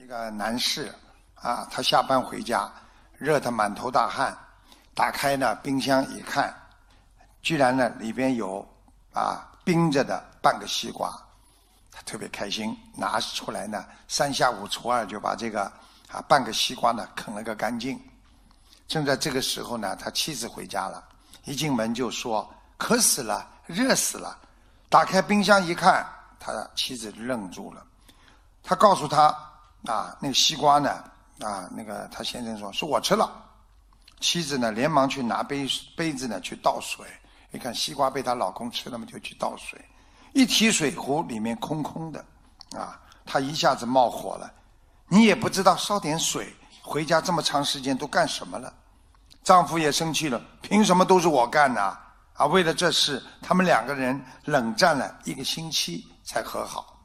一个男士啊，他下班回家，热得满头大汗，打开呢冰箱一看，居然呢里边有啊冰着的半个西瓜，他特别开心，拿出来呢三下五除二就把这个啊半个西瓜呢啃了个干净。正在这个时候呢，他妻子回家了，一进门就说渴死了，热死了。打开冰箱一看，他的妻子愣住了，他告诉他。啊，那个西瓜呢？啊，那个他先生说是我吃了。妻子呢，连忙去拿杯杯子呢去倒水。一看西瓜被她老公吃了嘛，就去倒水。一提水壶，里面空空的。啊，她一下子冒火了。你也不知道烧点水，回家这么长时间都干什么了？丈夫也生气了，凭什么都是我干呢？啊，为了这事，他们两个人冷战了一个星期才和好。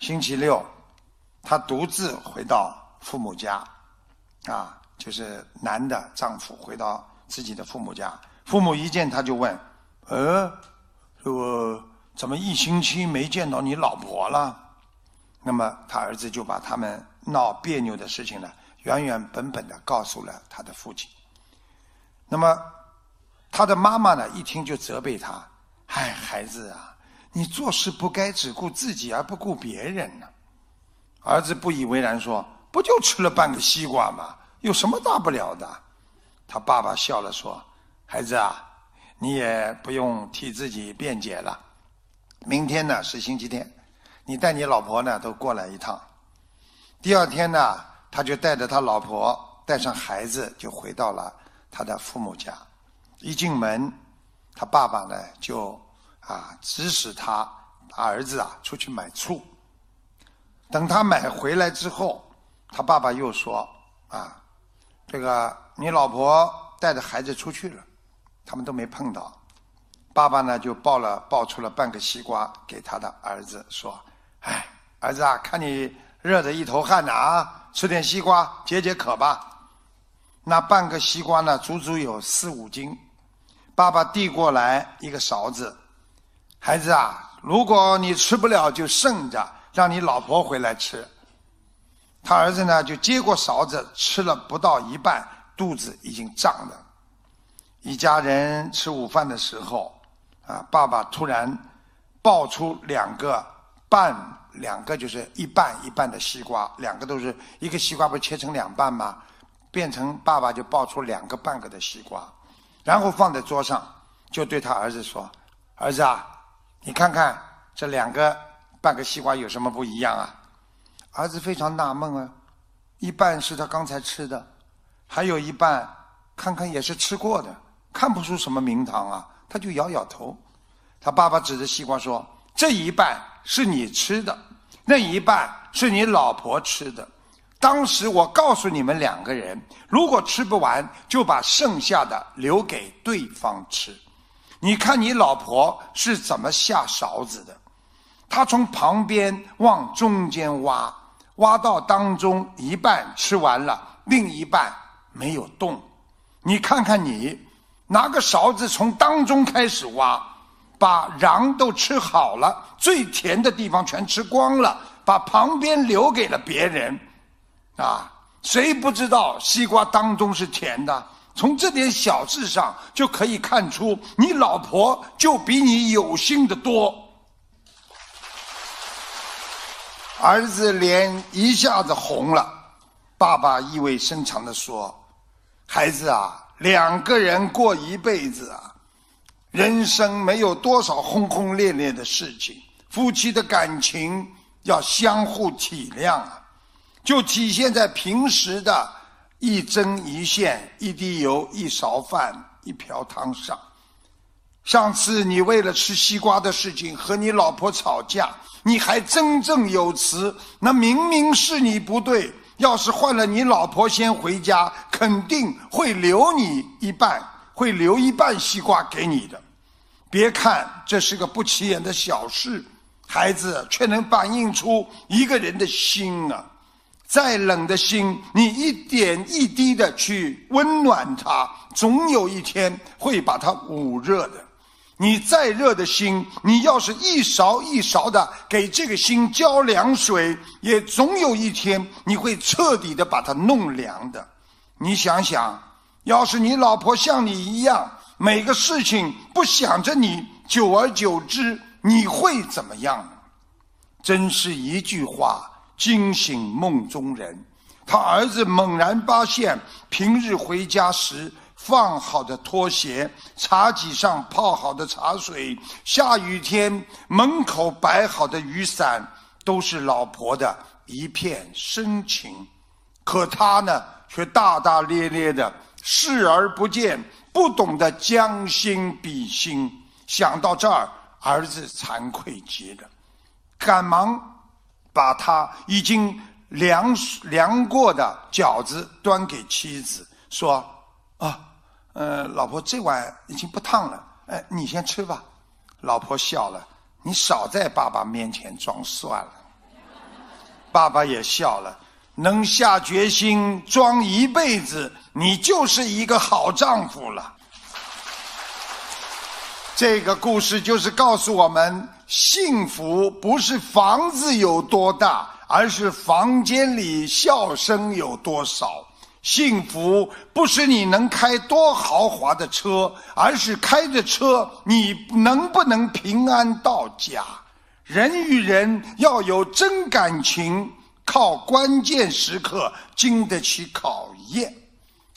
星期六。他独自回到父母家，啊，就是男的丈夫回到自己的父母家。父母一见他就问：“呃，这个怎么一星期没见到你老婆了？”那么他儿子就把他们闹别扭的事情呢，原原本本的告诉了他的父亲。那么他的妈妈呢，一听就责备他：“哎，孩子啊，你做事不该只顾自己而不顾别人呢。”儿子不以为然说：“不就吃了半个西瓜吗？有什么大不了的？”他爸爸笑了说：“孩子啊，你也不用替自己辩解了。明天呢是星期天，你带你老婆呢都过来一趟。第二天呢，他就带着他老婆，带上孩子，就回到了他的父母家。一进门，他爸爸呢就啊指使他儿子啊出去买醋。”等他买回来之后，他爸爸又说：“啊，这个你老婆带着孩子出去了，他们都没碰到。”爸爸呢就抱了抱出了半个西瓜给他的儿子，说：“哎，儿子啊，看你热得一头汗呢啊，吃点西瓜解解渴吧。”那半个西瓜呢，足足有四五斤。爸爸递过来一个勺子，孩子啊，如果你吃不了，就剩着。让你老婆回来吃，他儿子呢就接过勺子吃了不到一半，肚子已经胀了。一家人吃午饭的时候，啊，爸爸突然抱出两个半，两个就是一半一半的西瓜，两个都是一个西瓜不切成两半吗？变成爸爸就抱出两个半个的西瓜，然后放在桌上，就对他儿子说：“儿子啊，你看看这两个。”半个西瓜有什么不一样啊？儿子非常纳闷啊，一半是他刚才吃的，还有一半看看也是吃过的，看不出什么名堂啊。他就摇摇头。他爸爸指着西瓜说：“这一半是你吃的，那一半是你老婆吃的。当时我告诉你们两个人，如果吃不完，就把剩下的留给对方吃。你看你老婆是怎么下勺子的？”他从旁边往中间挖，挖到当中一半吃完了，另一半没有动。你看看你，拿个勺子从当中开始挖，把瓤都吃好了，最甜的地方全吃光了，把旁边留给了别人。啊，谁不知道西瓜当中是甜的？从这点小事上就可以看出，你老婆就比你有心的多。儿子脸一下子红了，爸爸意味深长地说：“孩子啊，两个人过一辈子啊，人生没有多少轰轰烈烈的事情，夫妻的感情要相互体谅啊，就体现在平时的一针一线、一滴油、一勺饭、一瓢汤上。上次你为了吃西瓜的事情和你老婆吵架。”你还振振有词，那明明是你不对。要是换了你老婆先回家，肯定会留你一半，会留一半西瓜给你的。别看这是个不起眼的小事，孩子却能反映出一个人的心啊。再冷的心，你一点一滴的去温暖它，总有一天会把它捂热的。你再热的心，你要是一勺一勺的给这个心浇凉水，也总有一天你会彻底的把它弄凉的。你想想，要是你老婆像你一样，每个事情不想着你，久而久之，你会怎么样？真是一句话惊醒梦中人。他儿子猛然发现，平日回家时。放好的拖鞋，茶几上泡好的茶水，下雨天门口摆好的雨伞，都是老婆的一片深情。可他呢，却大大咧咧的视而不见，不懂得将心比心。想到这儿，儿子惭愧极了，赶忙把他已经凉凉过的饺子端给妻子，说：“啊。”呃，老婆，这碗已经不烫了，哎，你先吃吧。老婆笑了，你少在爸爸面前装蒜了。爸爸也笑了，能下决心装一辈子，你就是一个好丈夫了。这个故事就是告诉我们，幸福不是房子有多大，而是房间里笑声有多少。幸福不是你能开多豪华的车，而是开着车你能不能平安到家。人与人要有真感情，靠关键时刻经得起考验。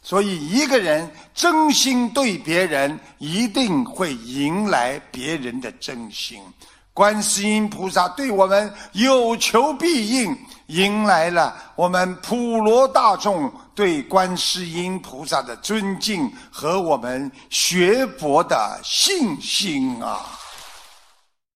所以，一个人真心对别人，一定会迎来别人的真心。观世音菩萨对我们有求必应。迎来了我们普罗大众对观世音菩萨的尊敬和我们学佛的信心啊！